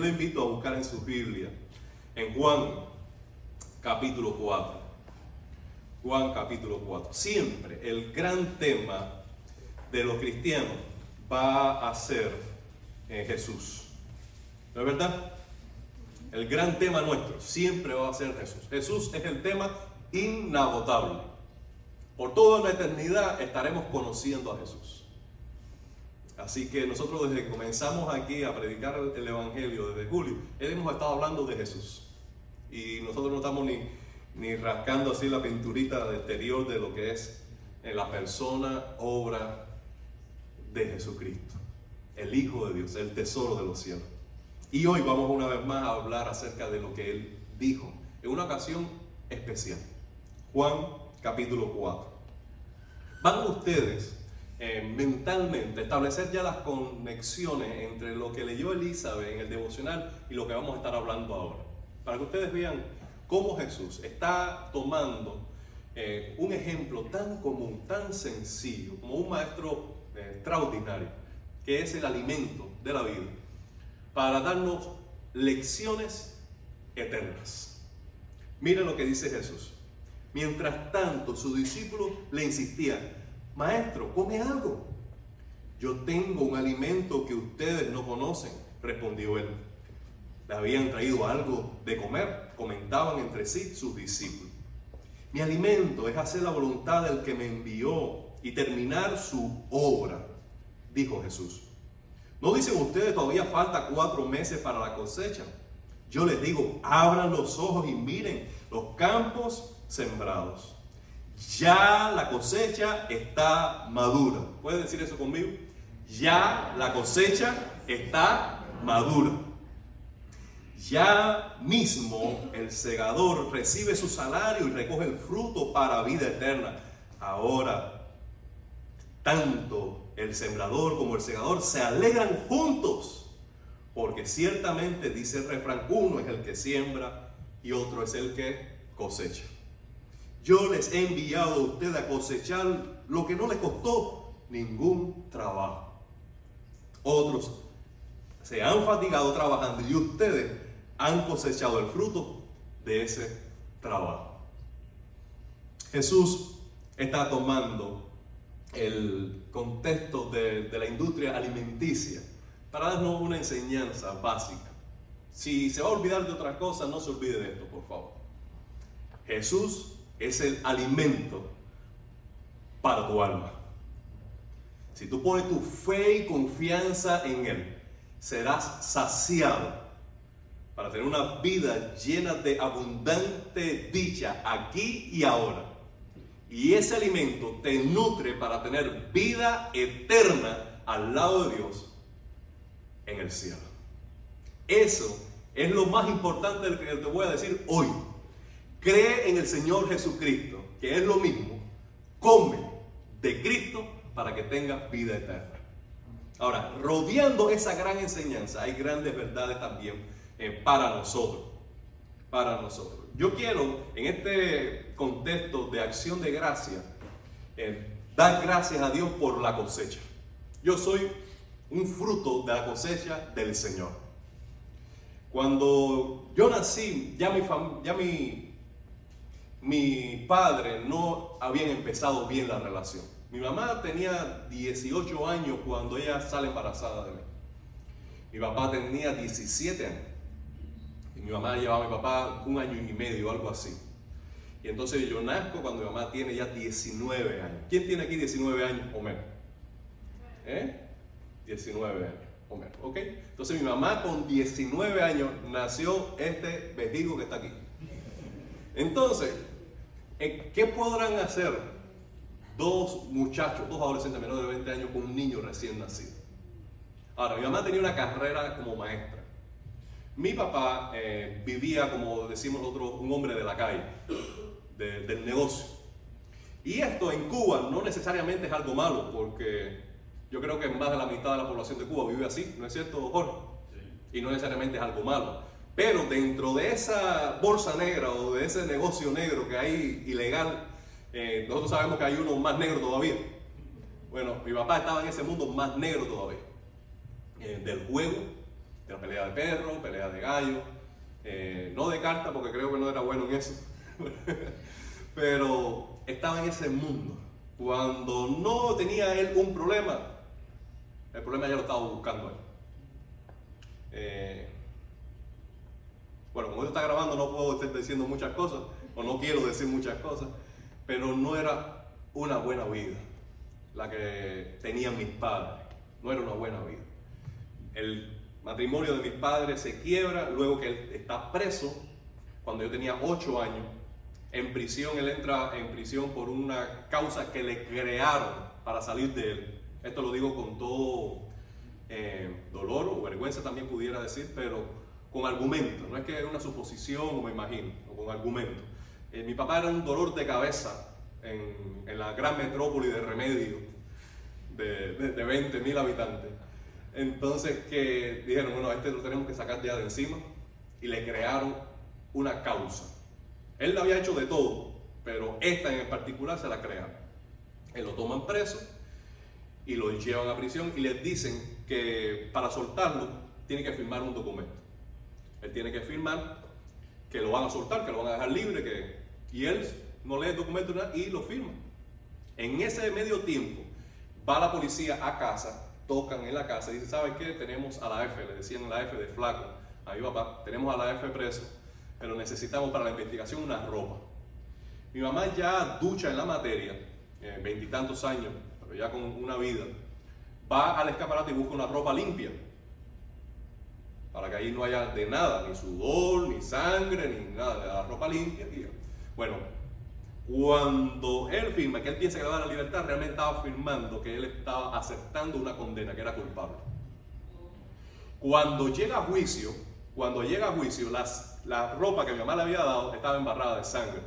Yo le invito a buscar en su Biblia, en Juan capítulo 4. Juan capítulo 4. Siempre el gran tema de los cristianos va a ser en Jesús. ¿No es verdad? El gran tema nuestro siempre va a ser Jesús. Jesús es el tema inagotable. Por toda la eternidad estaremos conociendo a Jesús. Así que nosotros desde que comenzamos aquí a predicar el Evangelio desde julio, hemos estado hablando de Jesús. Y nosotros no estamos ni, ni rascando así la pinturita de exterior de lo que es en la persona, obra de Jesucristo, el Hijo de Dios, el tesoro de los cielos. Y hoy vamos una vez más a hablar acerca de lo que Él dijo en una ocasión especial. Juan capítulo 4. Van ustedes eh, mentalmente establecer ya las conexiones entre lo que leyó Elizabeth en el devocional y lo que vamos a estar hablando ahora. Para que ustedes vean cómo Jesús está tomando eh, un ejemplo tan común, tan sencillo, como un maestro eh, extraordinario, que es el alimento de la vida, para darnos lecciones eternas. Miren lo que dice Jesús. Mientras tanto, sus discípulos le insistían, Maestro, come algo. Yo tengo un alimento que ustedes no conocen, respondió él. Le habían traído algo de comer, comentaban entre sí sus discípulos. Mi alimento es hacer la voluntad del que me envió y terminar su obra, dijo Jesús. ¿No dicen ustedes todavía falta cuatro meses para la cosecha? Yo les digo, abran los ojos y miren los campos sembrados ya la cosecha está madura. ¿Puedes decir eso conmigo? Ya la cosecha está madura. Ya mismo el segador recibe su salario y recoge el fruto para vida eterna. Ahora, tanto el sembrador como el segador se alegran juntos, porque ciertamente dice el refrán, uno es el que siembra y otro es el que cosecha. Yo les he enviado a ustedes a cosechar lo que no les costó ningún trabajo. Otros se han fatigado trabajando y ustedes han cosechado el fruto de ese trabajo. Jesús está tomando el contexto de, la industria alimenticia para darnos una enseñanza básica. Si se va a olvidar de otra cosa, no se olvide de esto, por favor. Jesús es el alimento para tu alma. Si tú pones tu fe y confianza en Él, serás saciado para tener una vida llena de abundante dicha aquí y ahora. Y ese alimento te nutre para tener vida eterna al lado de Dios en el cielo. Eso es lo más importante que te voy a decir hoy. Cree en el Señor Jesucristo, que es lo mismo. Come de Cristo para que tengas vida eterna. Ahora, rodeando esa gran enseñanza, hay grandes verdades también eh, para nosotros. Para nosotros. Yo quiero, en este contexto de acción de gracia, eh, dar gracias a Dios por la cosecha. Yo soy un fruto de la cosecha del Señor. Cuando yo nací, ya mi, ya mi mi padre no habían empezado bien la relación. Mi mamá tenía 18 años cuando ella sale embarazada de mí. Mi papá tenía 17 años. Y mi mamá llevaba a mi papá un año y medio, algo así. Y entonces yo nazco cuando mi mamá tiene ya 19 años. ¿Quién tiene aquí 19 años o menos? ¿Eh? 19 años o menos. ¿Ok? Entonces mi mamá con 19 años nació este vestido que está aquí. Entonces, ¿Qué podrán hacer dos muchachos, dos adolescentes menores de 20 años con un niño recién nacido? Ahora, mi mamá tenía una carrera como maestra. Mi papá eh, vivía, como decimos nosotros, un hombre de la calle, del negocio. Y esto en Cuba no necesariamente es algo malo, porque yo creo que más de la mitad de la población de Cuba vive así, ¿no es cierto, Jorge? Y no necesariamente es algo malo. Pero dentro de esa bolsa negra o de ese negocio negro que hay ilegal, eh, nosotros sabemos que hay uno más negro todavía. Bueno, mi papá estaba en ese mundo más negro todavía. Eh, del juego, Era pelea de perro, pelea de gallo, eh, no de carta porque creo que no era bueno en eso, pero estaba en ese mundo. Cuando no tenía él un problema, el problema ya lo estaba buscando él. Bueno, como esto está grabando no puedo estar diciendo muchas cosas, o no quiero decir muchas cosas, pero no era una buena vida la que tenían mis padres, no era una buena vida. El matrimonio de mis padres se quiebra luego que él está preso, cuando yo tenía 8 años, en prisión, él entra en prisión por una causa que le crearon para salir de él. Esto lo digo con todo eh, dolor o vergüenza también pudiera decir, pero con argumento, no es que es una suposición o me imagino, o con argumento. Eh, mi papá era un dolor de cabeza en, la gran metrópoli de Remedio, de, de, de 20 mil habitantes. Entonces que dijeron, bueno, este lo tenemos que sacar ya de encima y le crearon una causa. Él lo había hecho de todo, pero esta en particular se la crearon. Él lo toman preso y lo llevan a prisión y les dicen que para soltarlo tiene que firmar un documento. Él tiene que firmar que lo van a soltar, que lo van a dejar libre, que... y él no lee el documento y lo firma. En ese medio tiempo va la policía a casa, tocan en la casa y dicen, ¿sabes qué? Tenemos a la F, le decían la F de flaco, a mi papá, tenemos a la F preso, pero necesitamos para la investigación una ropa. Mi mamá ya ducha en la materia, eh, veintitantos años, pero ya con una vida, va al escaparate y busca una ropa limpia. Para que ahí no haya de nada, ni sudor, ni sangre, ni nada, la ropa limpia. bueno, cuando él firma, que él piensa que le va a la libertad, realmente estaba firmando que él estaba aceptando una condena, que era culpable. Cuando llega a juicio, cuando llega a juicio, las, la ropa que mi mamá le había dado estaba embarrada de sangre.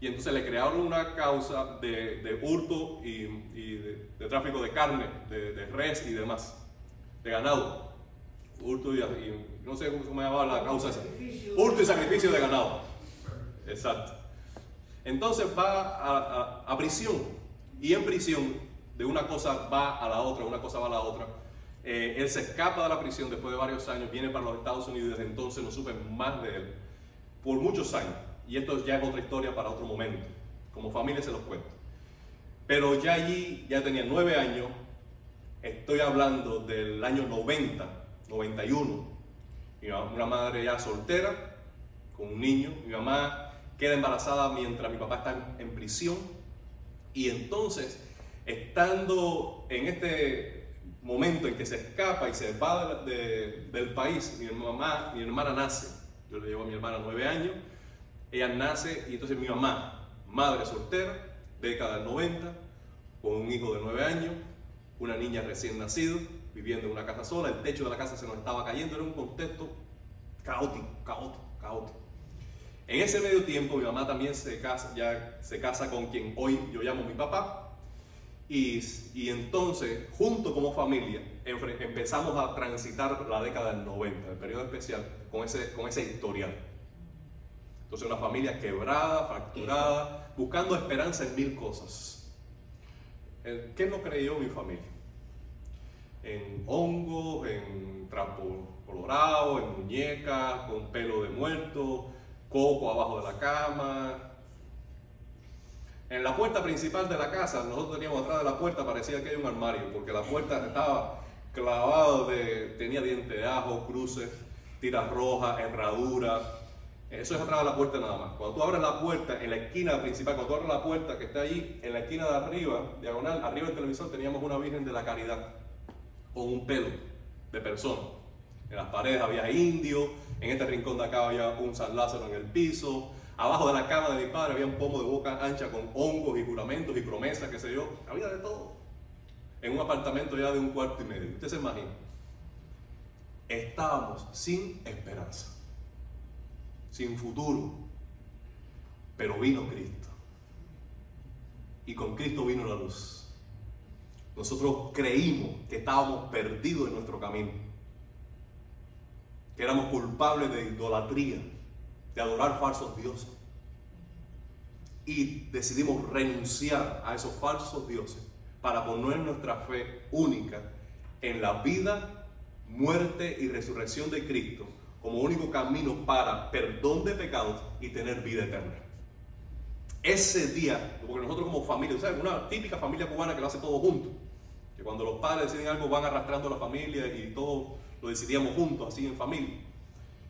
Y entonces le crearon una causa de, de hurto y, de, tráfico de carne, de, res y demás, de ganado. Hurto y, y no sé cómo se llamaba la causa esa. Hurto y sacrificio de ganado. Exacto. Entonces va a, a, a, prisión y en prisión de una cosa va a la otra, una cosa va a la otra. Eh, él se escapa de la prisión después de varios años, viene para los Estados Unidos y desde entonces no supe más de él por muchos años. Y esto ya es otra historia para otro momento. Como familia se los cuento. Pero ya allí, ya tenía nueve años, estoy hablando del año 90, 91. Mi mamá, una madre ya soltera, con un niño. Mi mamá queda embarazada mientras mi papá está en prisión. Y entonces, estando en este momento en que se escapa y se va de, de, del país, mi mamá, mi hermana nace. Yo le llevo a mi hermana nueve años ella nace y entonces mi mamá, madre soltera, década del 90, con un hijo de 9 años, una niña recién nacida, viviendo en una casa sola, el techo de la casa se nos estaba cayendo, era un contexto caótico, caótico, caótico. En ese medio tiempo mi mamá también se casa, ya se casa con quien hoy yo llamo mi papá, y, y entonces, junto como familia, empezamos a transitar la década del 90, el periodo especial, con ese, con ese historial. Entonces una familia quebrada, fracturada, buscando esperanza en mil cosas. ¿Qué no creyó mi familia? En hongo, en trapo colorado, en muñecas, con pelo de muerto, coco abajo de la cama. En la puerta principal de la casa, nosotros teníamos atrás de la puerta, parecía que hay un armario, porque la puerta estaba clavada de, tenía dientes de ajo, cruces, tiras rojas, herraduras, eso es atrás de la puerta nada más. Cuando tú abres la puerta, en la esquina principal, cuando tú abres la puerta que está ahí, en la esquina de arriba, diagonal, arriba del televisor, teníamos una Virgen de la Caridad con un pelo de persona. En las paredes había indio, en este rincón de acá había un San Lázaro en el piso, abajo de la cama de mi padre había un pomo de boca ancha con hongos y juramentos y promesas, qué sé yo, había de todo. En un apartamento ya de un cuarto y medio. Usted se imagina. Estábamos sin esperanza sin futuro. Pero vino Cristo. Y con Cristo vino la luz. Nosotros creímos que estábamos perdidos en nuestro camino. Que éramos culpables de idolatría, de adorar falsos dioses. Y decidimos renunciar a esos falsos dioses para poner nuestra fe única en la vida muerte y resurrección de Cristo como único camino para perdón de pecados y tener vida eterna. Ese día, porque nosotros como familia, ¿sabes? Una típica familia cubana que lo hace todo junto, cuando los padres deciden algo van arrastrando a la familia y todo lo decidíamos juntos, así en familia.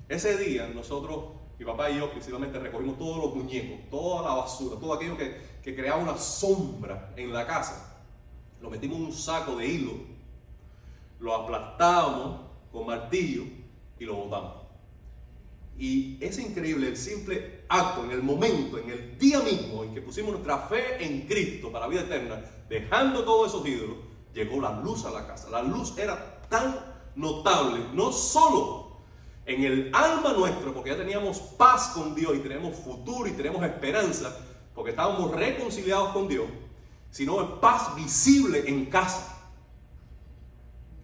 Ese día nosotros, mi papá y yo principalmente recogimos todos los muñecos, toda la basura, todo aquello que, que creaba una sombra en la casa. Lo metimos en un saco de hilo, lo aplastábamos con martillo y lo botamos. Y es increíble el simple acto, en el momento, en el día mismo en que pusimos nuestra fe en Cristo para la vida eterna, dejando todos esos ídolos, llegó la luz a la casa. La luz era tan notable, no solo en el alma nuestra, porque ya teníamos paz con Dios y tenemos futuro y tenemos esperanza, porque estábamos reconciliados con Dios, sino paz visible en casa.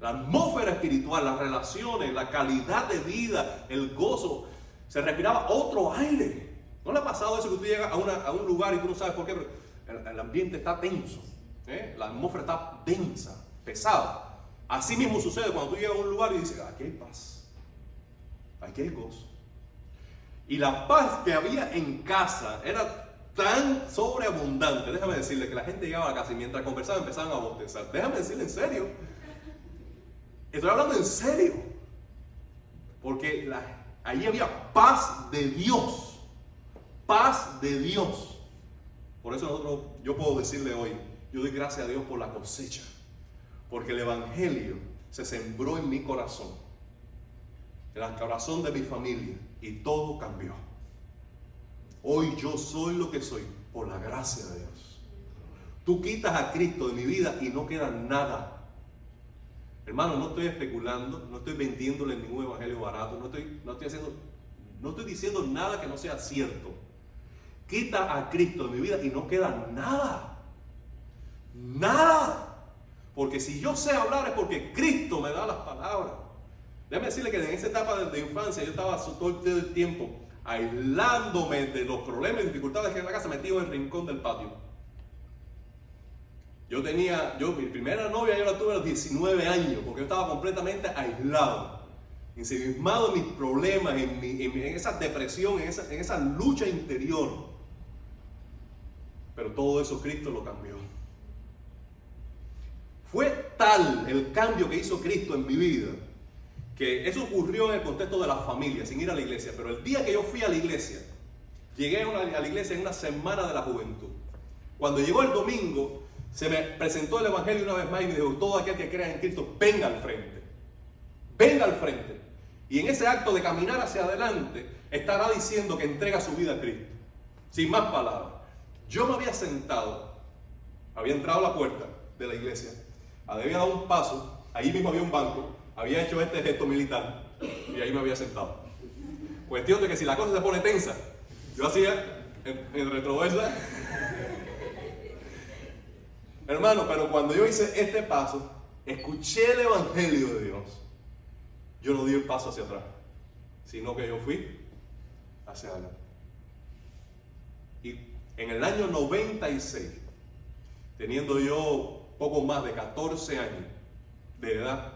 La atmósfera espiritual, las relaciones, la calidad de vida, el gozo, se respiraba otro aire. ¿No le ha pasado eso que usted llega a, un lugar y tú no sabes por qué? Pero el, ambiente está tenso, ¿eh? la atmósfera está densa, pesada. Así mismo sucede cuando tú llegas a un lugar y dices, aquí hay paz, aquí hay gozo. Y la paz que había en casa era tan sobreabundante. Déjame decirle que la gente llegaba a casa y mientras conversaban empezaban a bostezar. Déjame decirle en serio. Estoy hablando en serio. Porque la, Allí había paz de Dios. Paz de Dios. Por eso nosotros, yo puedo decirle hoy, yo doy gracias a Dios por la cosecha. Porque el Evangelio se sembró en mi corazón. En el corazón de mi familia. Y todo cambió. Hoy yo soy lo que soy por la gracia de Dios. Tú quitas a Cristo de mi vida y no queda nada Hermano, no estoy especulando, no estoy vendiéndole ningún evangelio barato, no estoy, no estoy haciendo, no estoy diciendo nada que no sea cierto. Quita a Cristo de mi vida y no queda nada. Nada. Porque si yo sé hablar es porque Cristo me da las palabras. Déjame decirle que en esa etapa de, infancia yo estaba todo el tiempo aislándome de los problemas y dificultades que en la casa, metido en el rincón del patio. Yo tenía, yo mi primera novia yo la tuve a los 19 años, porque yo estaba completamente aislado, ensimismado en mis problemas, en, en, esa depresión, en esa, en esa lucha interior. Pero todo eso Cristo lo cambió. Fue tal el cambio que hizo Cristo en mi vida, que eso ocurrió en el contexto de la familia, sin ir a la iglesia. Pero el día que yo fui a la iglesia, llegué a la iglesia en una semana de la juventud. Cuando llegó el domingo, se me presentó el Evangelio una vez más y me dijo, todo aquel que crea en Cristo, venga al frente. Venga al frente. Y en ese acto de caminar hacia adelante, estará diciendo que entrega su vida a Cristo. Sin más palabras. Yo me había sentado, había entrado a la puerta de la iglesia, había dado un paso, ahí mismo había un banco, había hecho este gesto militar y ahí me había sentado. Cuestión de que si la cosa se pone tensa, yo hacía en, en retroversa Hermano, pero cuando yo hice este paso, escuché el Evangelio de Dios, yo no di el paso hacia atrás, sino que yo fui hacia adelante. Y en el año 96, teniendo yo poco más de 14 años de edad,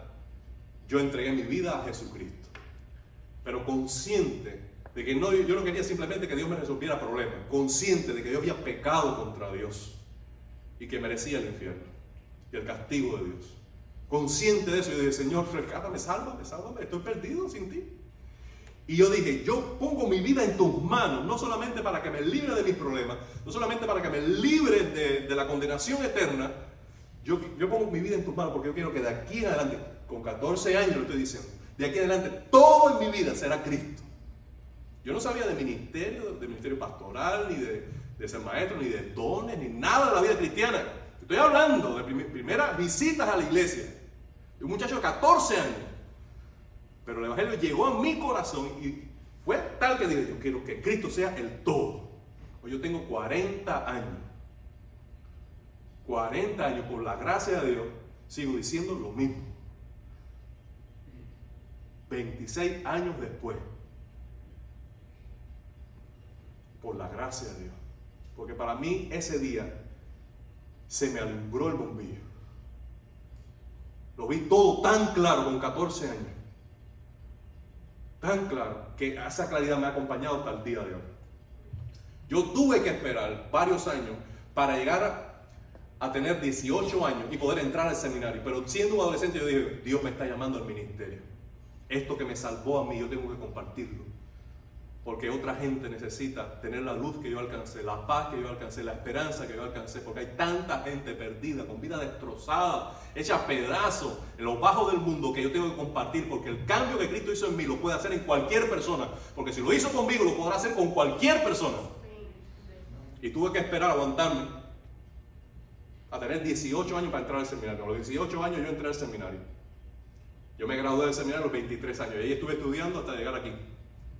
yo entregué mi vida a Jesucristo. Pero consciente de que no, yo no quería simplemente que Dios me resolviera problemas, consciente de que yo había pecado contra Dios y que merecía el infierno y el castigo de Dios. Consciente de eso, yo dije, Señor, rescátame, sálvame, sálvame, estoy perdido sin ti. Y yo dije, yo pongo mi vida en tus manos, no solamente para que me libre de mis problemas, no solamente para que me libre de, la condenación eterna, yo, yo, pongo mi vida en tus manos porque yo quiero que de aquí adelante, con 14 años lo estoy diciendo, de aquí adelante todo en mi vida será Cristo. Yo no sabía de ministerio, de ministerio pastoral, ni de, de ser maestro, ni de dones, ni nada de la vida cristiana. Estoy hablando de primeras visitas a la iglesia, un muchacho de 14 años. Pero el Evangelio llegó a mi corazón y fue tal que dije, yo quiero que Cristo sea el todo. Hoy yo tengo 40 años. 40 años, por la gracia de Dios, sigo diciendo lo mismo. 26 años después, por la gracia de Dios. Porque para mí ese día se me alumbró el bombillo. Lo vi todo tan claro con 14 años. Tan claro que esa claridad me ha acompañado hasta el día de hoy. Yo tuve que esperar varios años para llegar a, tener 18 años y poder entrar al seminario. Pero siendo un adolescente yo dije, Dios me está llamando al ministerio. Esto que me salvó a mí, yo tengo que compartirlo. Porque otra gente necesita tener la luz que yo alcancé, la paz que yo alcancé, la esperanza que yo alcancé. Porque hay tanta gente perdida, con vida destrozada, hecha pedazos en los bajos del mundo que yo tengo que compartir. Porque el cambio que Cristo hizo en mí lo puede hacer en cualquier persona. Porque si lo hizo conmigo, lo podrá hacer con cualquier persona. Y tuve que esperar, aguantarme, a tener 18 años para entrar al seminario. A los 18 años yo entré al seminario. Yo me gradué del seminario a los 23 años. Y ahí estuve estudiando hasta llegar aquí.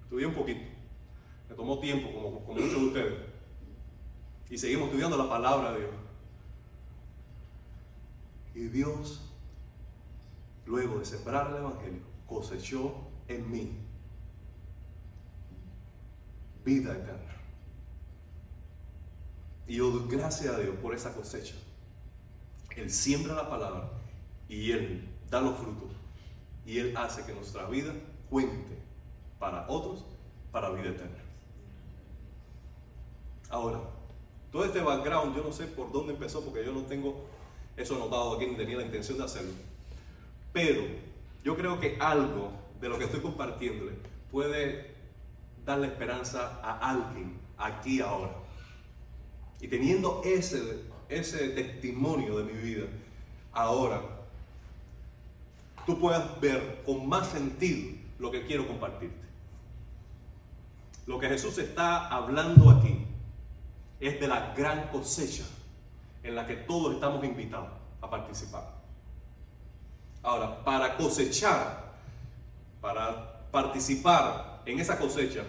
Estudié un poquito. Me tomó tiempo, como, muchos de ustedes. Y seguimos estudiando la palabra de Dios. Y Dios, luego de sembrar el Evangelio, cosechó en mí vida eterna. Y yo doy gracias a Dios por esa cosecha. Él siembra la palabra y Él da los frutos. Y Él hace que nuestra vida cuente para otros, para vida eterna. Ahora, todo este background, yo no sé por dónde empezó, porque yo no tengo eso anotado aquí, ni tenía la intención de hacerlo. Pero yo creo que algo de lo que estoy compartiéndole puede darle esperanza a alguien aquí ahora. Y teniendo ese, ese testimonio de mi vida ahora, tú puedas ver con más sentido lo que quiero compartirte. Lo que Jesús está hablando aquí es de la gran cosecha en la que todos estamos invitados a participar. Ahora, para cosechar, para participar en esa cosecha,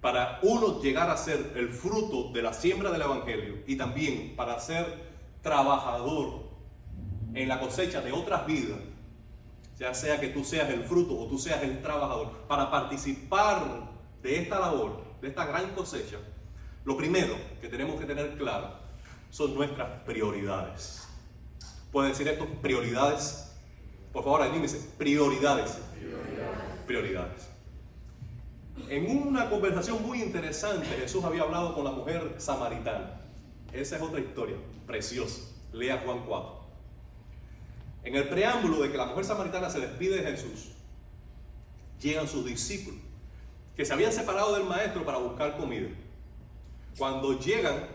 para uno llegar a ser el fruto de la siembra del Evangelio y también para ser trabajador en la cosecha de otras vidas, ya sea que tú seas el fruto o tú seas el trabajador, para participar de esta labor, de esta gran cosecha, lo primero que tenemos que tener claro son nuestras prioridades. ¿Puede decir esto? Prioridades. Por favor, anímese. Prioridades. Prioridades. Prioridades. En una conversación muy interesante, Jesús había hablado con la mujer samaritana. Esa es otra historia, preciosa. Lea Juan 4. En el preámbulo de que la mujer samaritana se despide de Jesús, llegan sus discípulos que se habían separado del maestro para buscar comida. Cuando llegan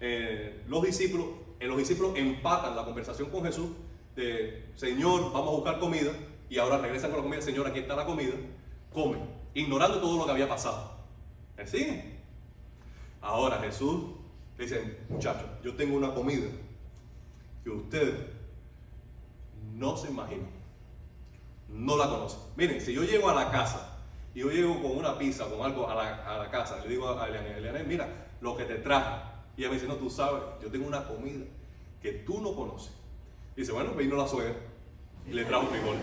eh, los discípulos, eh, los discípulos empatan la conversación con Jesús de Señor, vamos a buscar comida, y ahora regresan con la comida, Señor, aquí está la comida, comen, ignorando todo lo que había pasado. ¿Sí? Ahora Jesús dice, muchachos, yo tengo una comida que ustedes no se imaginan, no la conocen. Miren, si yo llego a la casa y yo llego con una pizza, con algo a la, casa, le digo a Eliane, Eliane, mira, lo que te traje. Y ella me dice, no, tú sabes, yo tengo una comida que tú no conoces. dice, bueno, vino la suegra y le trajo frijoles.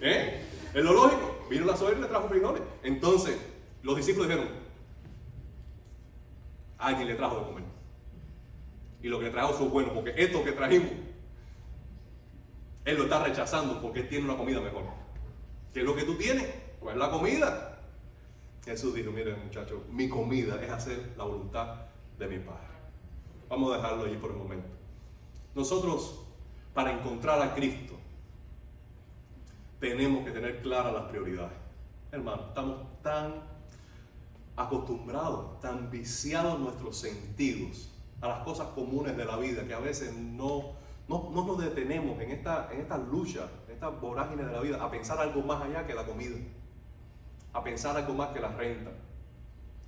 ¿Eh? Es lo lógico, vino la suegra y le trajo frijoles. Entonces, los discípulos dijeron, alguien le trajo de comer. Y lo que le trajo fue bueno, porque esto que trajimos, él lo está rechazando porque tiene una comida mejor. ¿Qué es lo que tú tienes? ¿Cuál es la comida? Jesús dijo, miren muchachos, mi comida es hacer la voluntad de mi Padre. Vamos a dejarlo ahí por el momento. Nosotros, para encontrar a Cristo, tenemos que tener claras las prioridades. Hermano, estamos tan acostumbrados, tan viciados nuestros sentidos a las cosas comunes de la vida que a veces no, no, nos detenemos en esta, en lucha, en esta vorágine de la vida, a pensar algo más allá que la comida a pensar algo más que la renta,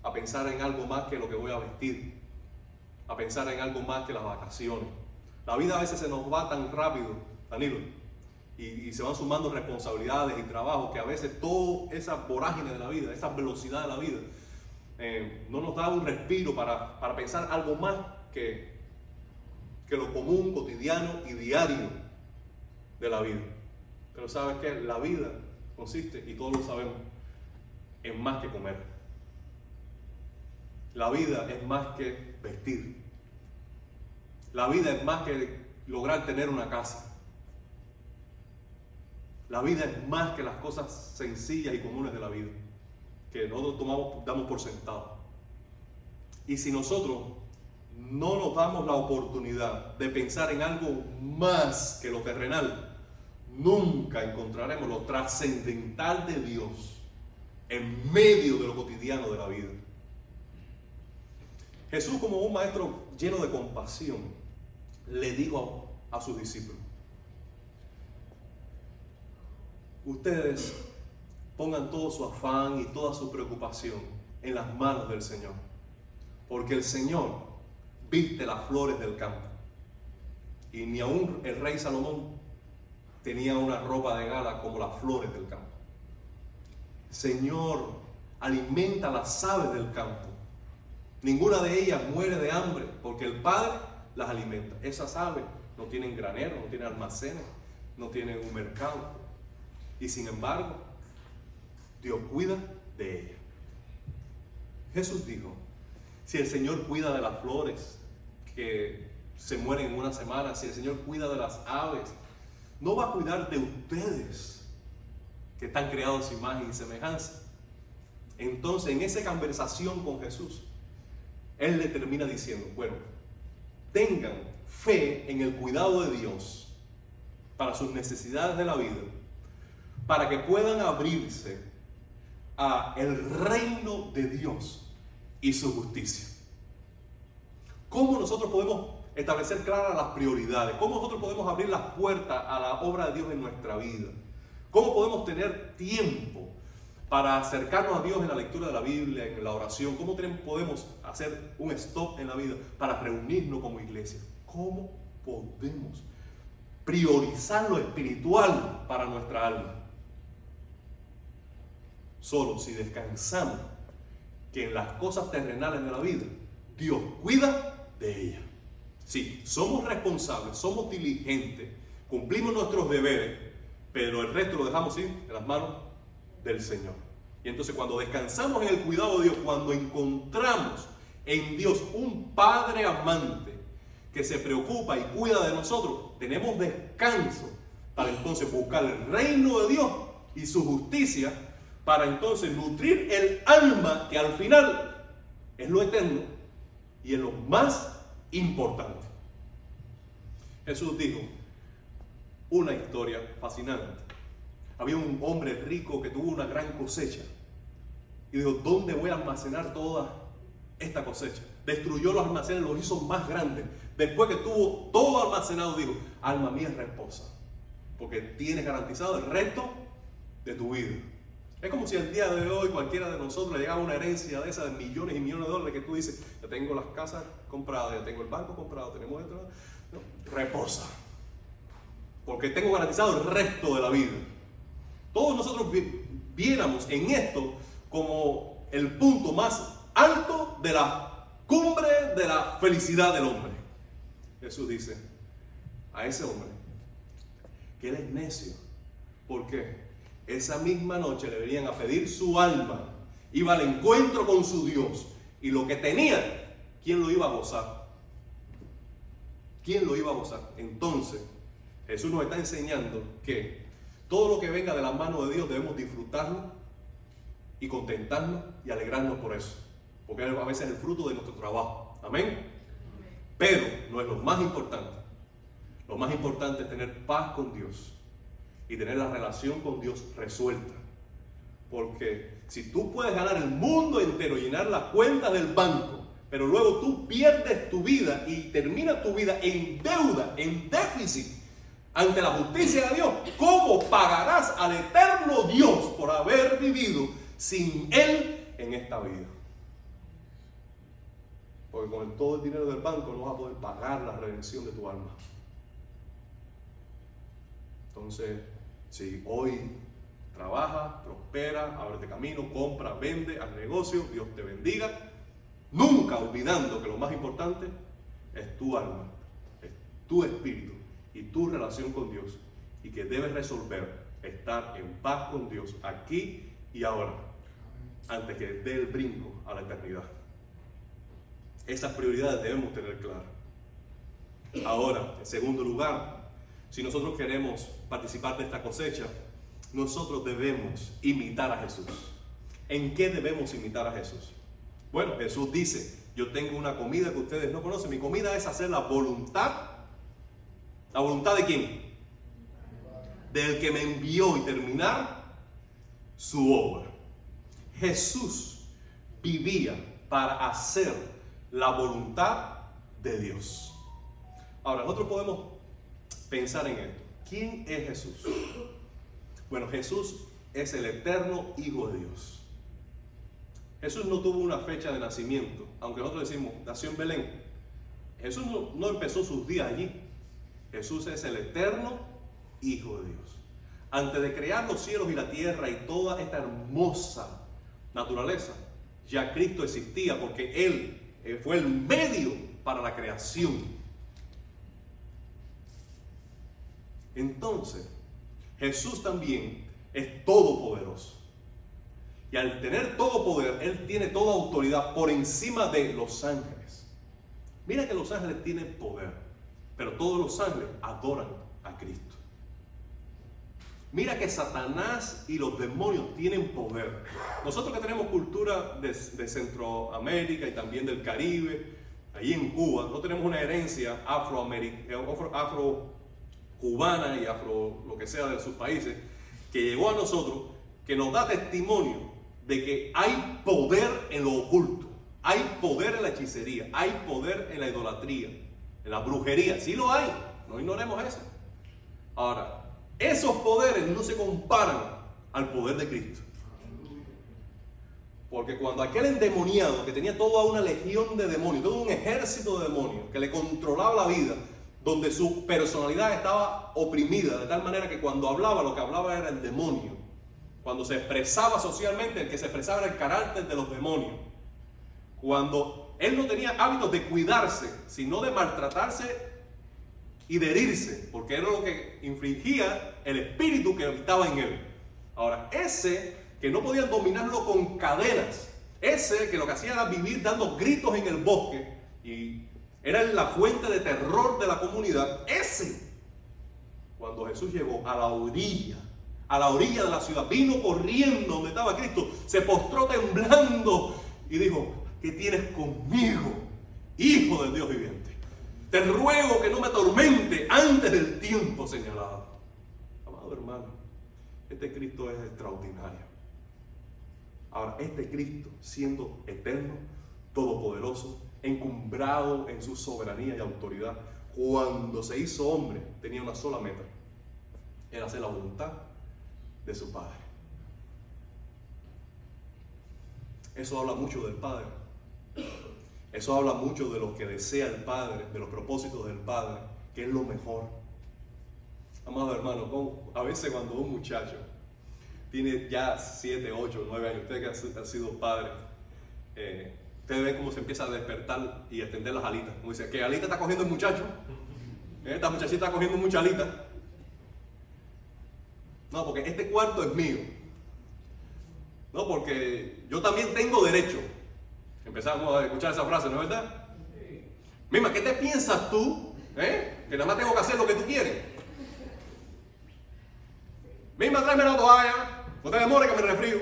a pensar en algo más que lo que voy a vestir, a pensar en algo más que las vacaciones. La vida a veces se nos va tan rápido, Danilo, y, se van sumando responsabilidades y trabajos que a veces toda esa vorágine de la vida, esa velocidad de la vida, eh, no nos da un respiro para, para pensar algo más que, que lo común, cotidiano y diario de la vida. Pero sabes que la vida consiste, y todos lo sabemos, es más que comer. La vida es más que vestir. La vida es más que lograr tener una casa. La vida es más que las cosas sencillas y comunes de la vida, que nosotros tomamos, damos por sentado. Y si nosotros no nos damos la oportunidad de pensar en algo más que lo terrenal, nunca encontraremos lo trascendental de Dios en medio de lo cotidiano de la vida. Jesús como un maestro lleno de compasión le dijo a, sus discípulos, ustedes pongan todo su afán y toda su preocupación en las manos del Señor, porque el Señor viste las flores del campo. Y ni aún el rey Salomón tenía una ropa de gala como las flores del campo. Señor, alimenta las aves del campo Ninguna de ellas muere de hambre porque el Padre las alimenta. Esas aves no tienen granero, no tienen almacenes, no tienen un mercado. Y sin embargo, Dios cuida de ellas. Jesús dijo, si el Señor cuida de las flores que se mueren en una semana, si el Señor cuida de las aves, no va a cuidar de ustedes que están creados imagen y semejanza. Entonces, en esa conversación con Jesús, él le termina diciendo, bueno, tengan fe en el cuidado de Dios para sus necesidades de la vida, para que puedan abrirse a el reino de Dios y su justicia. ¿Cómo nosotros podemos establecer claras las prioridades? ¿Cómo nosotros podemos abrir las puertas a la obra de Dios en nuestra vida? ¿Cómo podemos tener tiempo para acercarnos a Dios en la lectura de la Biblia, en la oración? ¿Cómo podemos hacer un stop en la vida para reunirnos como iglesia? ¿Cómo podemos priorizar lo espiritual para nuestra alma? Solo si descansamos que en las cosas terrenales de la vida Dios cuida de ellas. Sí, somos responsables, somos diligentes, cumplimos nuestros deberes, pero el resto lo dejamos en las manos del Señor. Y entonces cuando descansamos en el cuidado de Dios, cuando encontramos en Dios un Padre amante que se preocupa y cuida de nosotros, tenemos descanso para entonces buscar el reino de Dios y su justicia, para entonces nutrir el alma que al final es lo eterno y es lo más importante. Jesús dijo una historia fascinante. Había un hombre rico que tuvo una gran cosecha. Y dijo, ¿dónde voy a almacenar toda esta cosecha? Destruyó los almacenes, los hizo más grandes. Después que tuvo todo almacenado, dijo, alma mía reposa. Porque tienes garantizado el resto de tu vida. Es como si el día de hoy cualquiera de nosotros le llegaba una herencia de esas de millones y millones de dólares que tú dices, ya tengo las casas compradas, ya tengo el banco comprado, tenemos esto. reposa. Porque tengo garantizado el resto de la vida. Todos nosotros viéramos en esto como el punto más alto de la cumbre de la felicidad del hombre. Jesús dice a ese hombre que él es necio. ¿Por qué? Esa misma noche le venían a pedir su alma. Iba al encuentro con su Dios. Y lo que tenía, ¿quién lo iba a gozar? ¿Quién lo iba a gozar? Entonces, Jesús nos está enseñando que todo lo que venga de la mano de Dios debemos disfrutarlo y contentarnos y alegrarnos por eso. Porque a veces es el fruto de nuestro trabajo. Amén. Pero no es lo más importante. Lo más importante es tener paz con Dios y tener la relación con Dios resuelta. Porque si tú puedes ganar el mundo entero, llenar las cuentas del banco, pero luego tú pierdes tu vida y terminas tu vida en deuda, en déficit, ante la justicia de Dios, ¿cómo pagarás al eterno Dios por haber vivido sin Él en esta vida? Porque con todo el dinero del banco no vas a poder pagar la redención de tu alma. Entonces, si hoy trabaja, prospera, de camino, compra, vende, al negocio, Dios te bendiga, nunca olvidando que lo más importante es tu alma, es tu espíritu y tu relación con Dios y que debes resolver estar en paz con Dios aquí y ahora, antes que dé el brinco a la eternidad. Esas prioridades debemos tener claras. Ahora, en segundo lugar, si nosotros queremos participar de esta cosecha, nosotros debemos imitar a Jesús? ¿En qué debemos imitar a Jesús? Bueno, Jesús dice, yo tengo una comida que ustedes no conocen. Mi comida es hacer la voluntad. ¿La voluntad de quién? Del que me envió y terminar su obra. Jesús vivía para hacer la voluntad de Dios. Ahora, nosotros podemos pensar en esto. ¿Quién es Jesús? Bueno, Jesús es el eterno Hijo de Dios. Jesús no tuvo una fecha de nacimiento, aunque nosotros decimos, nació en Belén. Jesús no, empezó sus días allí. Jesús es el eterno Hijo de Dios. Antes de crear los cielos y la tierra y toda esta hermosa naturaleza, ya Cristo existía porque Él fue el medio para la creación. Entonces, Jesús también es todopoderoso. Y al tener todo poder, Él tiene toda autoridad por encima de los ángeles. Mira que los ángeles tienen poder, pero todos los ángeles adoran a Cristo. Mira que Satanás y los demonios tienen poder. Nosotros que tenemos cultura de, Centroamérica y también del Caribe, ahí en Cuba, no tenemos una herencia afro-cubana afro y afro lo que sea de sus países, que llegó a nosotros, que nos da testimonio de que hay poder en lo oculto, hay poder en la hechicería, hay poder en la idolatría, en la brujería, sí lo hay, no ignoremos eso. Ahora, esos poderes no se comparan al poder de Cristo. Porque cuando aquel endemoniado que tenía toda una legión de demonios, todo un ejército de demonios que le controlaba la vida, donde su personalidad estaba oprimida de tal manera que cuando hablaba lo que hablaba era el demonio, cuando se expresaba socialmente, el que se expresaba era el carácter de los demonios. Cuando él no tenía hábitos de cuidarse, sino de maltratarse y de herirse, porque era lo que infringía el espíritu que habitaba en él. Ahora, ese que no podían dominarlo con cadenas, ese que lo que hacía era vivir dando gritos en el bosque y era la fuente de terror de la comunidad, ese, cuando Jesús llegó a la orilla a la orilla de la ciudad, vino corriendo donde estaba Cristo, se postró temblando y dijo, ¿qué tienes conmigo, hijo del Dios viviente? Te ruego que no me atormente antes del tiempo señalado. Amado hermano, este Cristo es extraordinario. Ahora, este Cristo, siendo eterno, todopoderoso, encumbrado en su soberanía y autoridad, cuando se hizo hombre, tenía una sola meta, era hacer la voluntad de su Padre. Eso habla mucho del Padre. Eso habla mucho de lo que desea el Padre, de los propósitos del Padre, que es lo mejor. Amado hermano, a veces cuando un muchacho tiene ya 7, 8, 9 años, usted que ha sido padre, eh, usted ve cómo se empieza a despertar y extender las alitas. Como dice, ¿qué alita está cogiendo el muchacho? Esta muchachita está cogiendo mucha alita. No, porque este cuarto es mío. No, porque yo también tengo derecho. Empezamos a escuchar esa frase, ¿no es verdad? Mima, ¿qué te piensas tú? Eh? Que nada más tengo que hacer lo que tú quieres. Mima, tráeme la toalla. No te demores que me refrío.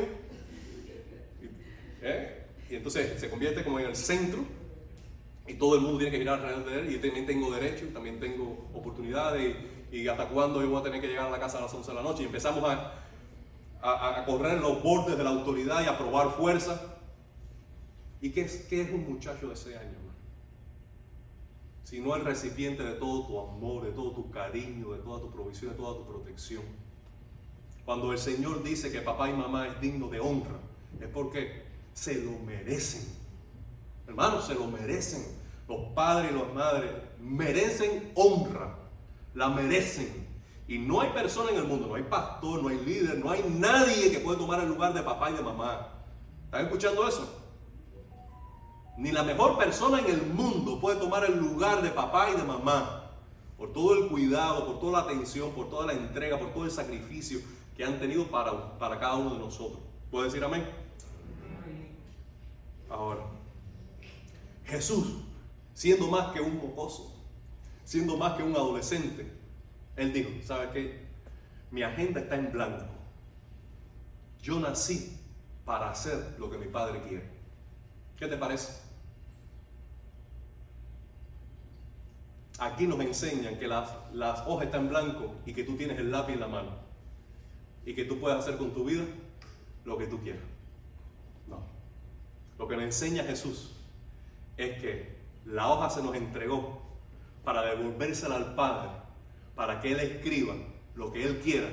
¿Eh? Y entonces se convierte como en el centro y todo el mundo tiene que mirar alrededor de él y también tengo derecho, también tengo oportunidades y hasta cuándo yo voy a tener que llegar a la casa a las 11 de la noche. Y empezamos a, a, correr los bordes de la autoridad y a probar fuerza. ¿Y qué es, qué es un muchacho de ese año? Si no el recipiente de todo tu amor, de todo tu cariño, de toda tu provisión, de toda tu protección. Cuando el Señor dice que papá y mamá es digno de honra, es porque se lo merecen. Hermanos, se lo merecen. Los padres y las madres merecen honra la merecen. Y no hay persona en el mundo, no hay pastor, no hay líder, no hay nadie que pueda tomar el lugar de papá y de mamá. ¿Están escuchando eso? Ni la mejor persona en el mundo puede tomar el lugar de papá y de mamá. Por todo el cuidado, por toda la atención, por toda la entrega, por todo el sacrificio que han tenido para, para cada uno de nosotros. ¿Puede decir amén? Ahora, Jesús, siendo más que un mocoso, siendo más que un adolescente, él dijo, ¿sabe qué? Mi agenda está en blanco. yo nací para hacer lo que mi padre quiere. ¿Qué te parece? Aquí nos enseñan que las, las hojas están en blanco y que tú tienes el lápiz en la mano. Y que tú puedes hacer con tu vida lo que tú quieras. Lo que nos enseña Jesús es que la hoja se nos entregó para devolvérsela al Padre, para que Él escriba lo que Él quiera.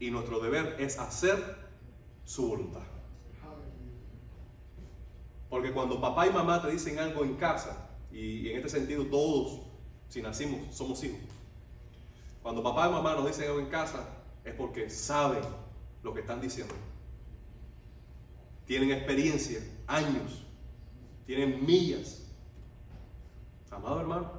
Y nuestro deber es hacer su voluntad. Porque cuando papá y mamá te dicen algo en casa, y en este sentido todos, si nacimos, somos hijos. Cuando papá y mamá nos dicen algo en casa, es porque saben lo que están diciendo. Tienen experiencia, años, tienen millas. Amado hermano,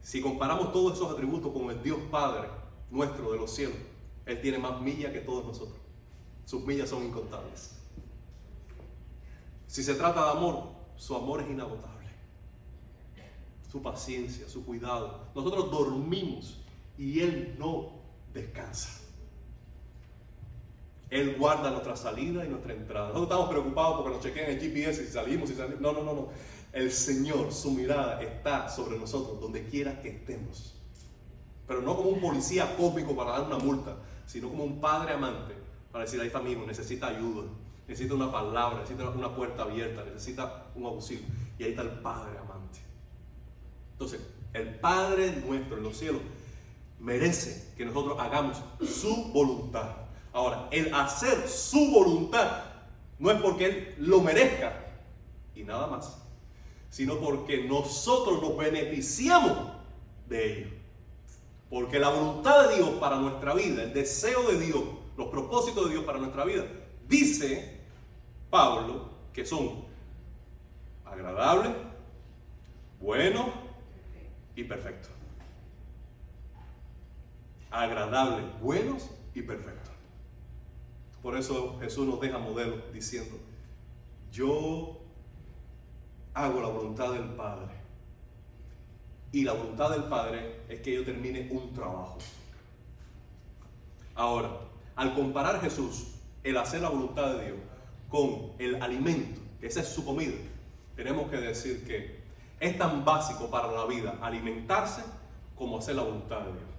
si comparamos todos esos atributos con el Dios Padre nuestro de los cielos, Él tiene más millas que todos nosotros. Sus millas son incontables. Si se trata de amor, su amor es inagotable. Su paciencia, su cuidado. Nosotros dormimos y Él no descansa. Él guarda nuestra salida y nuestra entrada. Nosotros estamos preocupados porque nos chequean el GPS y salimos y salimos. No, no, no, no. El Señor, su mirada está sobre nosotros, donde quiera que estemos. Pero no como un policía cósmico para dar una multa, sino como un padre amante para decir, ahí está mismo, necesita ayuda, necesita una palabra, necesita una puerta abierta, necesita un auxilio. Y ahí está el Padre amante. Entonces, el Padre nuestro en los cielos merece que nosotros hagamos su voluntad. Ahora, el hacer su voluntad no es porque Él lo merezca y nada más, sino porque nosotros nos beneficiamos de ello. Porque la voluntad de Dios para nuestra vida, el deseo de Dios, los propósitos de Dios para nuestra vida, dice Pablo que son agradables, buenos y perfectos. Agradables, buenos y perfectos. Por eso Jesús nos deja modelo diciendo, yo hago la voluntad del Padre. Y la voluntad del Padre es que yo termine un trabajo. Ahora, al comparar Jesús el hacer la voluntad de Dios con el alimento, que esa es su comida, tenemos que decir que es tan básico para la vida alimentarse como hacer la voluntad de Dios.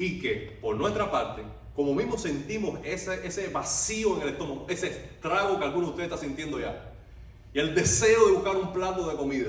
Y que por nuestra parte, como mismo sentimos ese, ese vacío en el estómago, ese estrago que alguno de ustedes está sintiendo ya, y el deseo de buscar un plato de comida,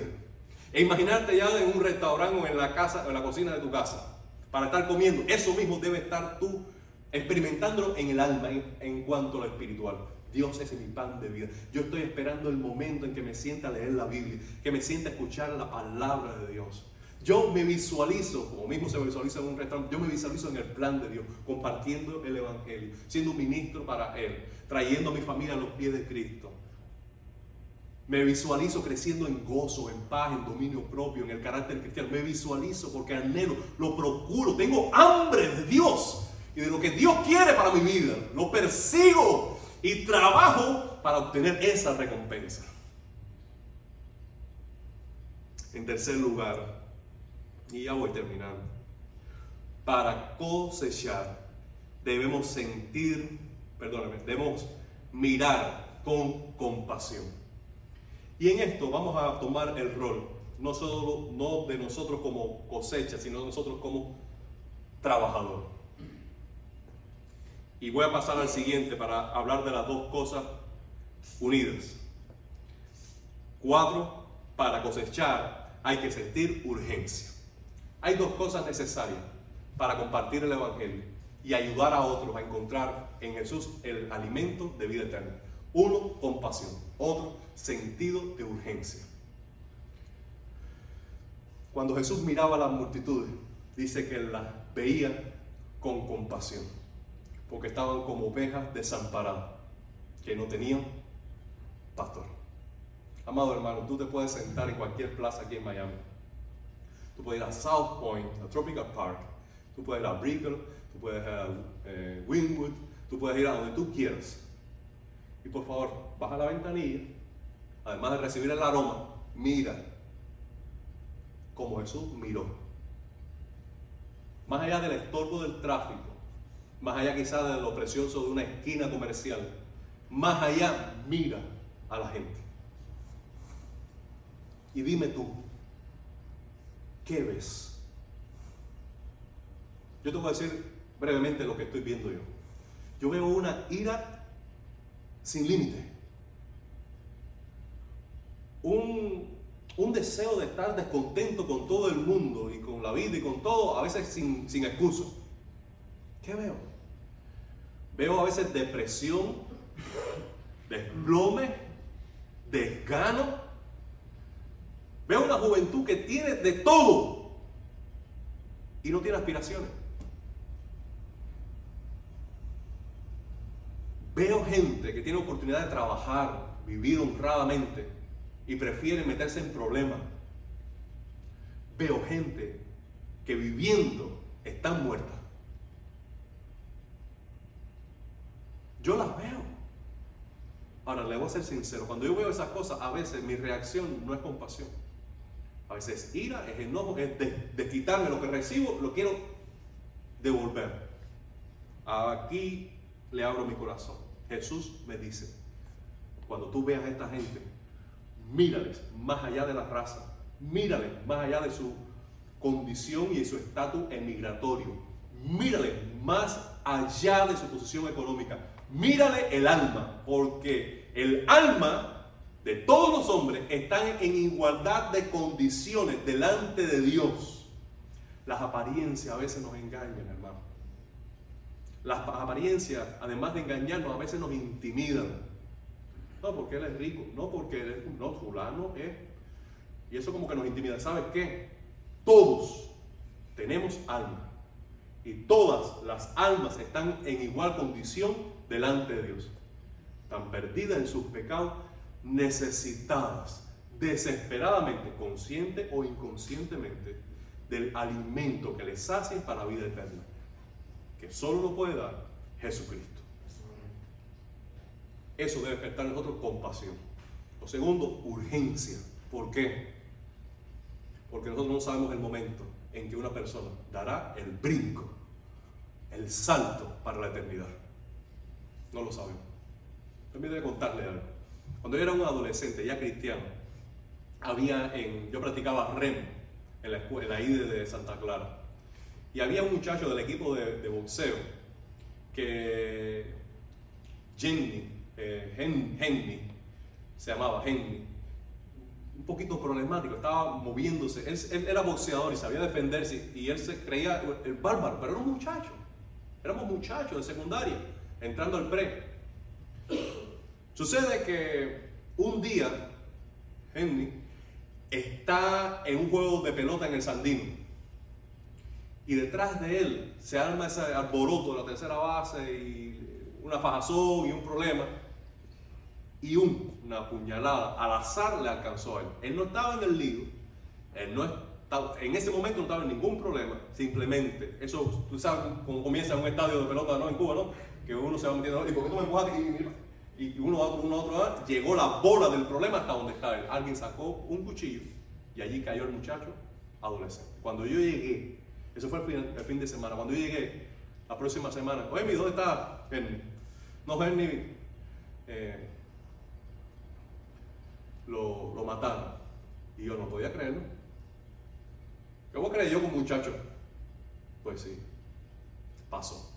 e imaginarte ya en un restaurante o en la casa en la cocina de tu casa para estar comiendo, eso mismo debe estar tú experimentándolo en el alma en, cuanto a lo espiritual. Dios es mi pan de vida. Yo estoy esperando el momento en que me sienta a leer la Biblia, que me sienta a escuchar la palabra de Dios. Yo me visualizo, como mismo se visualiza en un restaurante, yo me visualizo en el plan de Dios, compartiendo el Evangelio, siendo un ministro para Él, trayendo a mi familia a los pies de Cristo. Me visualizo creciendo en gozo, en paz, en dominio propio, en el carácter cristiano. Me visualizo porque anhelo, lo procuro, tengo hambre de Dios y de lo que Dios quiere para mi vida. Lo persigo y trabajo para obtener esa recompensa. En tercer lugar, y ya voy terminando, para cosechar debemos sentir, perdóname, debemos mirar con compasión. Y en esto vamos a tomar el rol, no solo no de nosotros como cosecha, sino de nosotros como trabajador. Y voy a pasar al siguiente para hablar de las dos cosas unidas. Cuatro, para cosechar hay que sentir urgencia. Hay dos cosas necesarias para compartir el Evangelio y ayudar a otros a encontrar en Jesús el alimento de vida eterna. Uno, compasión. Otro, sentido de urgencia. Cuando Jesús miraba a las multitudes, dice que las veía con compasión porque estaban como ovejas desamparadas, que no tenían pastor. Amado hermano, tú te puedes sentar en cualquier plaza aquí en Miami. Tú puedes ir a South Point, a Tropical Park, tú puedes ir a Brickell, tú puedes ir a eh, Wynwood, tú puedes ir a donde tú quieras. Y por favor, baja la ventanilla, además de recibir el aroma, mira como Jesús miró. Más allá del estorbo del tráfico, más allá quizás de lo precioso de una esquina comercial, más allá mira a la gente. Y dime tú, ¿qué ves? Yo te voy a decir brevemente lo que estoy viendo yo. Yo veo una ira sin límite. Un, un, deseo de estar descontento con todo el mundo y con la vida y con todo, a veces sin, sin excusa. ¿Qué veo? Veo a veces depresión, desplome, desgano. Veo una juventud que tiene de todo y no tiene aspiraciones. Veo gente que tiene oportunidad de trabajar, vivir honradamente y prefiere meterse en problemas. Veo gente que viviendo están muertas. Yo las veo. Ahora, le voy a ser sincero, cuando yo veo esas cosas, a veces mi reacción no es compasión. A veces es ira, es enojo, es de, quitarme lo que recibo, lo quiero devolver. Aquí le abro mi corazón. Jesús me dice, cuando tú veas a esta gente, mírales más allá de la raza, mírales más allá de su condición y de su estatus emigratorio, mírales más allá de su posición económica, mírale el alma, porque el alma de todos los hombres están en igualdad de condiciones delante de Dios. Las apariencias a veces nos engañan, hermano. Las apariencias, además de engañarnos, a veces nos intimidan. No porque él es rico, no porque él, no, fulano es. Y eso como que nos intimida. ¿Sabes qué? Todos tenemos alma. Y todas las almas están en igual condición delante de Dios. Tan perdidas en sus pecados, necesitadas desesperadamente, consciente o inconscientemente, del alimento que les sacie para vida eterna, que solo lo puede dar Jesucristo. Eso debe despertar en nosotros compasión. Lo segundo, urgencia. ¿Por qué? Porque nosotros no sabemos el momento en que una persona dará el brinco, el salto para la eternidad. No lo sabemos. Permítame contarle algo. Cuando yo era un adolescente, ya cristiano, había en, yo practicaba REM en la, escuela, en la IDE de Santa Clara. Y había un muchacho del equipo de, boxeo que Jenny, eh, Henry, se llamaba Henry, un poquito problemático, estaba moviéndose. Él, él, era boxeador y sabía defenderse y él se creía el bárbaro, pero era un muchacho. Éramos muchachos de secundaria entrando al pre. Sucede que un día Henry está en un juego de pelota en el Sandino. Y detrás de él se arma ese alboroto de la tercera base y una fajazón y un problema. Y una puñalada al azar le alcanzó a él. Él no estaba en el lío. Él no estaba, en ese momento no estaba en ningún problema. Simplemente, eso, tú sabes cómo comienza un estadio de pelota ¿no? en Cuba, ¿no? que uno se va metiendo, ¿y por qué tú me empujaste? Y uno a otro, uno llegó la bola del problema hasta donde está él. Alguien sacó un cuchillo y allí cayó el muchacho adolescente. Cuando yo llegué, eso fue el fin, de semana, cuando yo llegué la próxima semana, oye, ¿dónde está Henry? No, Henry eh, lo, lo mataron. Y yo no podía creerlo. ¿Cómo creí yo como muchacho? Pues sí, pasó.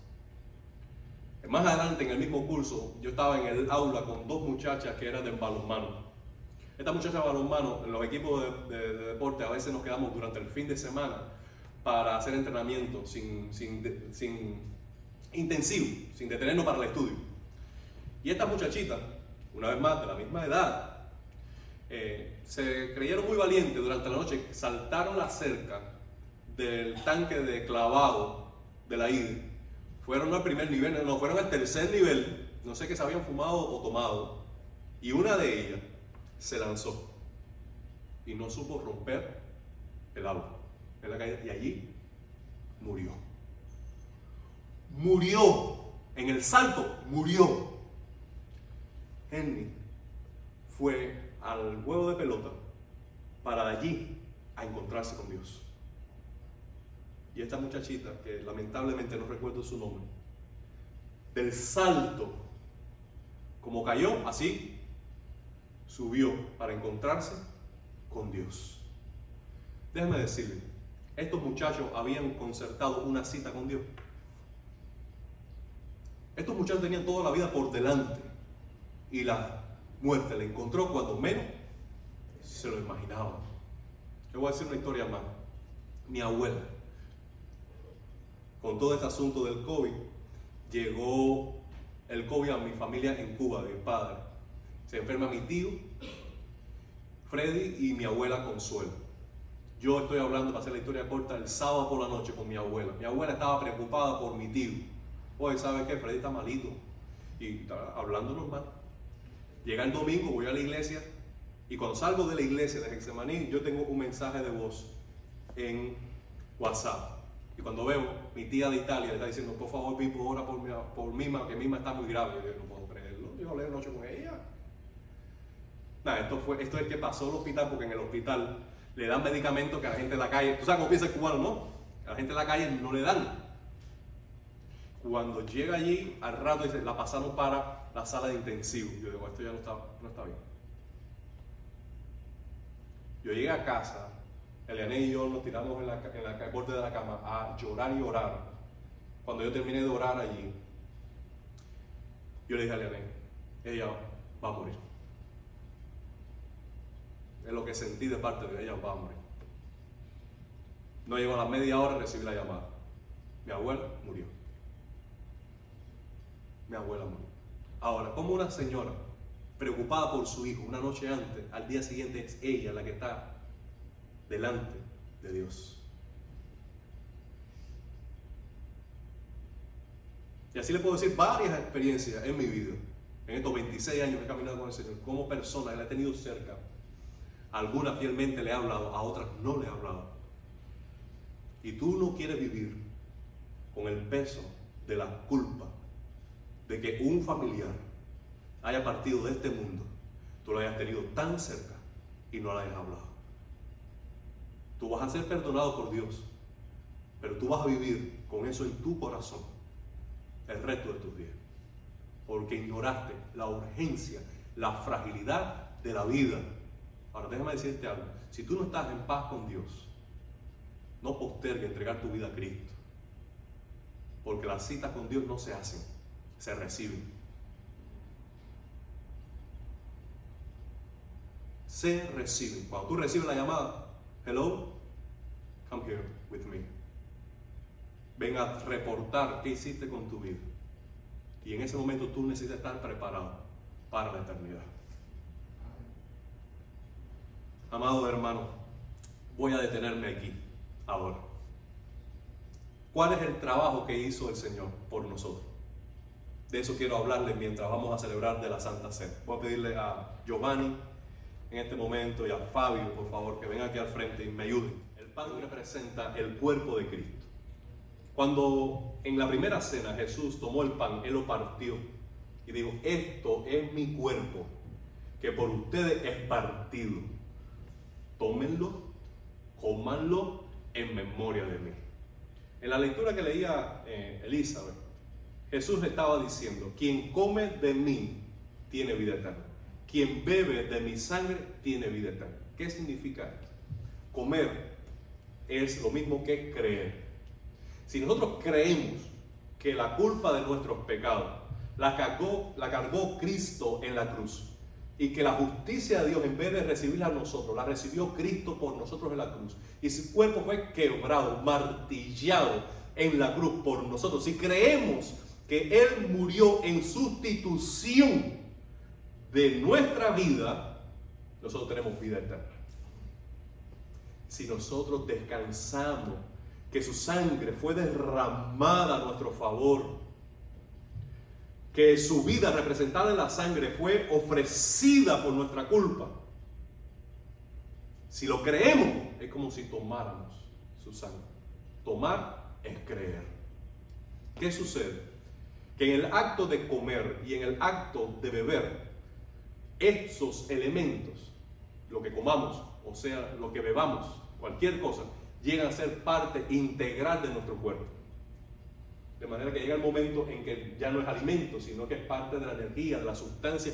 Más adelante en el mismo curso, yo estaba en el aula con dos muchachas que eran de balonmano. Estas muchachas de balonmano, en los equipos de, deporte, a veces nos quedamos durante el fin de semana para hacer entrenamiento sin, sin, intensivo, sin detenernos para el estudio. Y estas muchachitas, una vez más de la misma edad, eh, se creyeron muy valientes durante la noche, saltaron la cerca del tanque de clavado de la IDE fueron al primer nivel, no, fueron al tercer nivel, no sé qué se habían fumado o tomado, y una de ellas se lanzó y no supo romper el agua en la calle y allí murió. Murió, en el salto murió. Henry fue al juego de pelota para allí a encontrarse con Dios. Y esta muchachita, que lamentablemente no recuerdo su nombre, del salto, como cayó, así subió para encontrarse con Dios. Déjeme decirle, estos muchachos habían concertado una cita con Dios. Estos muchachos tenían toda la vida por delante y la muerte le encontró cuando menos se lo imaginaba. Yo voy a decir una historia más. Mi abuela, con todo este asunto del COVID, llegó el COVID a mi familia en Cuba, de mi padre. Se enferma mi tío, Freddy, y mi abuela Consuelo. Yo estoy hablando, para hacer la historia corta, el sábado por la noche con mi abuela. Mi abuela estaba preocupada por mi tío. Oye, ¿sabe qué? Freddy está malito. Y está hablando normal. Llega el domingo, voy a la iglesia. Y cuando salgo de la iglesia de Hexemaní, yo tengo un mensaje de voz en WhatsApp. Y cuando veo, mi tía de Italia está diciendo, por favor, Pipo, ora por, mi, por Mima, que Mima está muy grave. Yo no puedo creerlo. Yo hablé noche con ella. Nada, esto, fue, esto es que pasó al hospital, porque en el hospital le dan medicamentos que a la gente en la calle, tú sabes cómo piensa el cubano, ¿no? A la gente en la calle no le dan. Cuando llega allí, al rato la pasaron para la sala de intensivo. Yo digo, esto ya no está, no está bien. Yo llegué a casa, Eliane y yo nos tiramos en la, en la borde de la cama a llorar y orar. Cuando yo terminé de orar allí, yo le dije a Eliane, ella va a morir. Es lo que sentí de parte de ella, va a morir. No llegó a la media hora, recibí la llamada. Mi abuela murió mi abuela murió. Ahora, como una señora preocupada por su hijo una noche antes, al día siguiente es ella la que está delante de Dios. Y así le puedo decir varias experiencias en mi vida, en estos 26 años que he caminado con el Señor, como persona, Él ha tenido cerca. algunas fielmente le ha hablado, a otras no le ha hablado. Y tú no quieres vivir con el peso de la culpa de que un familiar haya partido de este mundo, tú lo hayas tenido tan cerca y no lo hayas hablado. Tú vas a ser perdonado por Dios, pero tú vas a vivir con eso en tu corazón el resto de tus días, porque ignoraste la urgencia, la fragilidad de la vida. Ahora déjame decirte algo, si tú no estás en paz con Dios, no postergue entregar tu vida a Cristo, porque las citas con Dios no se hacen se reciben. Se reciben. Cuando tú recibes la llamada, hello, come here with me. Ven a reportar qué hiciste con tu vida. Y en ese momento tú necesitas estar preparado para la eternidad. Amado hermano, voy a detenerme aquí ahora. ¿Cuál es el trabajo que hizo el Señor por nosotros? De eso quiero hablarles mientras vamos a celebrar de la Santa Cena. Voy a pedirle a Giovanni en este momento y a Fabio, por favor, que vengan aquí al frente y me ayuden. El pan representa el cuerpo de Cristo. Cuando en la primera cena Jesús tomó el pan, Él lo partió y dijo, esto es mi cuerpo, que por ustedes es partido. Tómenlo, cómanlo en memoria de mí. En la lectura que leía eh, Elizabeth, Jesús le estaba diciendo, quien come de mí tiene vida eterna. Quien bebe de mi sangre tiene vida eterna. ¿Qué significa? Comer es lo mismo que creer. Si nosotros creemos que la culpa de nuestros pecados la cargó, la cargó Cristo en la cruz y que la justicia de Dios en vez de recibirla a nosotros, la recibió Cristo por nosotros en la cruz y su cuerpo fue quebrado, martillado en la cruz por nosotros. Si creemos que Él murió en sustitución de nuestra vida, nosotros tenemos vida eterna. Si nosotros descansamos que su sangre fue derramada a nuestro favor, que su vida representada en la sangre fue ofrecida por nuestra culpa, si lo creemos, es como si tomáramos su sangre. Tomar es creer. ¿Qué sucede? que en el acto de comer y en el acto de beber, esos elementos, lo que comamos, o sea, lo que bebamos, cualquier cosa, llegan a ser parte integral de nuestro cuerpo. de manera que llega el momento en que ya no es alimento, sino que es parte de la energía, de la sustancia,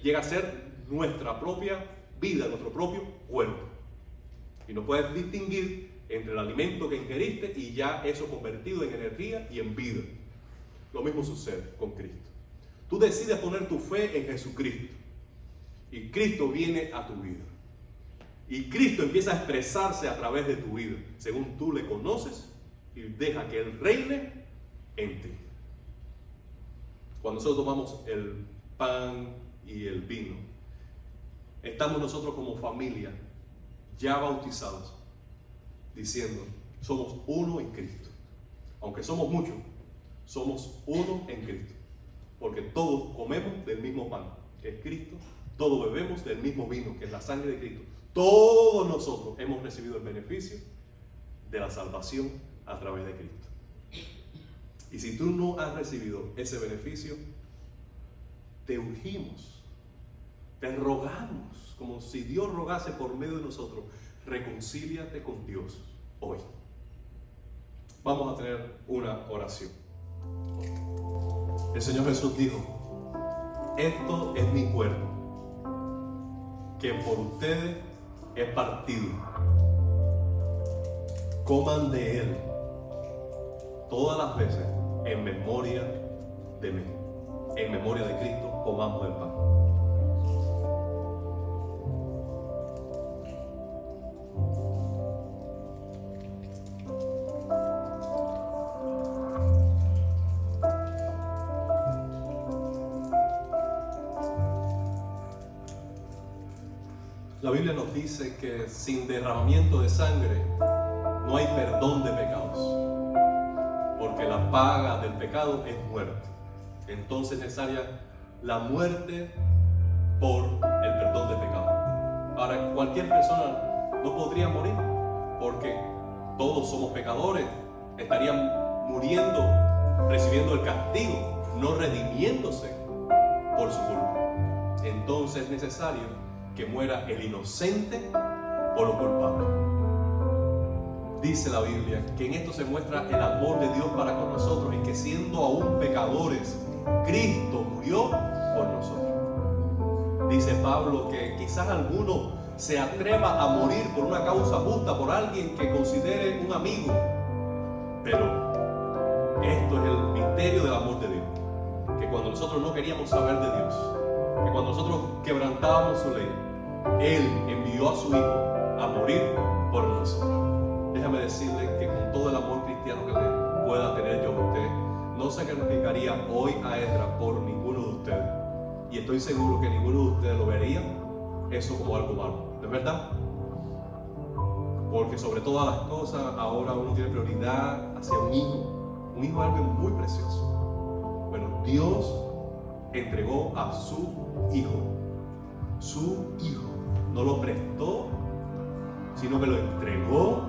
llega a ser nuestra propia vida, nuestro propio cuerpo. Y no puedes distinguir entre el alimento que ingeriste y ya eso convertido en energía y en vida. Lo mismo sucede con Cristo. Tú decides poner tu fe en Jesucristo y Cristo viene a tu vida. Y Cristo empieza a expresarse a través de tu vida, según tú le conoces y deja que Él reine en ti. Cuando nosotros tomamos el pan y el vino, estamos nosotros como familia ya bautizados, diciendo, somos uno en Cristo. Aunque somos muchos, somos uno en Cristo. Porque todos comemos del mismo pan, que es Cristo, todos bebemos del mismo vino, que es la sangre de Cristo. Todos nosotros hemos recibido el beneficio de la salvación a través de Cristo. Y si tú no has recibido ese beneficio, te urgimos, te rogamos, como si Dios rogase por medio de nosotros, reconcíliate con Dios hoy. Vamos a tener una oración. El Señor Jesús dijo, esto es mi cuerpo, que por ustedes es partido. Coman de él todas las veces en memoria de mí. En memoria de Cristo, comamos el pan. Dice que sin derramamiento de sangre no hay perdón de pecados porque la paga del pecado es muerte. Entonces es necesaria la muerte por el perdón de pecado. Ahora, cualquier persona no podría morir, porque todos somos pecadores, estarían muriendo, recibiendo el castigo, no redimiéndose por su culpa. Entonces es necesario que muera el inocente o los culpables dice la Biblia que en esto se muestra el amor de Dios para con nosotros y que siendo aún pecadores, Cristo murió por nosotros. Dice Pablo que quizás alguno se atreva a morir por una causa justa, por alguien que considere un amigo, pero esto es el misterio del amor de Dios, que cuando nosotros no queríamos saber de Dios, que cuando nosotros quebrantábamos su ley, Él envió a su Hijo a morir por nosotros déjame decirle que con todo el amor cristiano que pueda tener yo a usted, no sacrificaría hoy a Edra por ninguno de ustedes. Y estoy seguro que ninguno de ustedes lo vería eso como algo malo. ¿No es verdad? Porque sobre todas las cosas, ahora uno tiene prioridad hacia un hijo. Un hijo es algo muy precioso. Bueno, Dios entregó a su hijo. Su hijo. No lo prestó, sino que lo entregó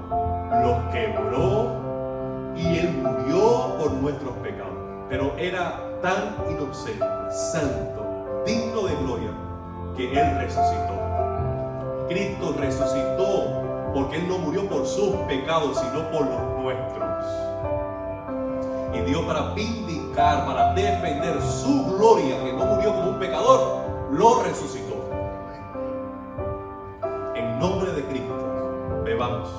lo quebró y Él murió por nuestros pecados. Pero era tan inocente, santo, digno de gloria, que Él resucitó. Cristo resucitó porque Él no murió por sus pecados, sino por los nuestros. Dios para vindicar, para defender su gloria, que no murió como un pecador, lo resucitó. En nombre de Cristo, bebamos.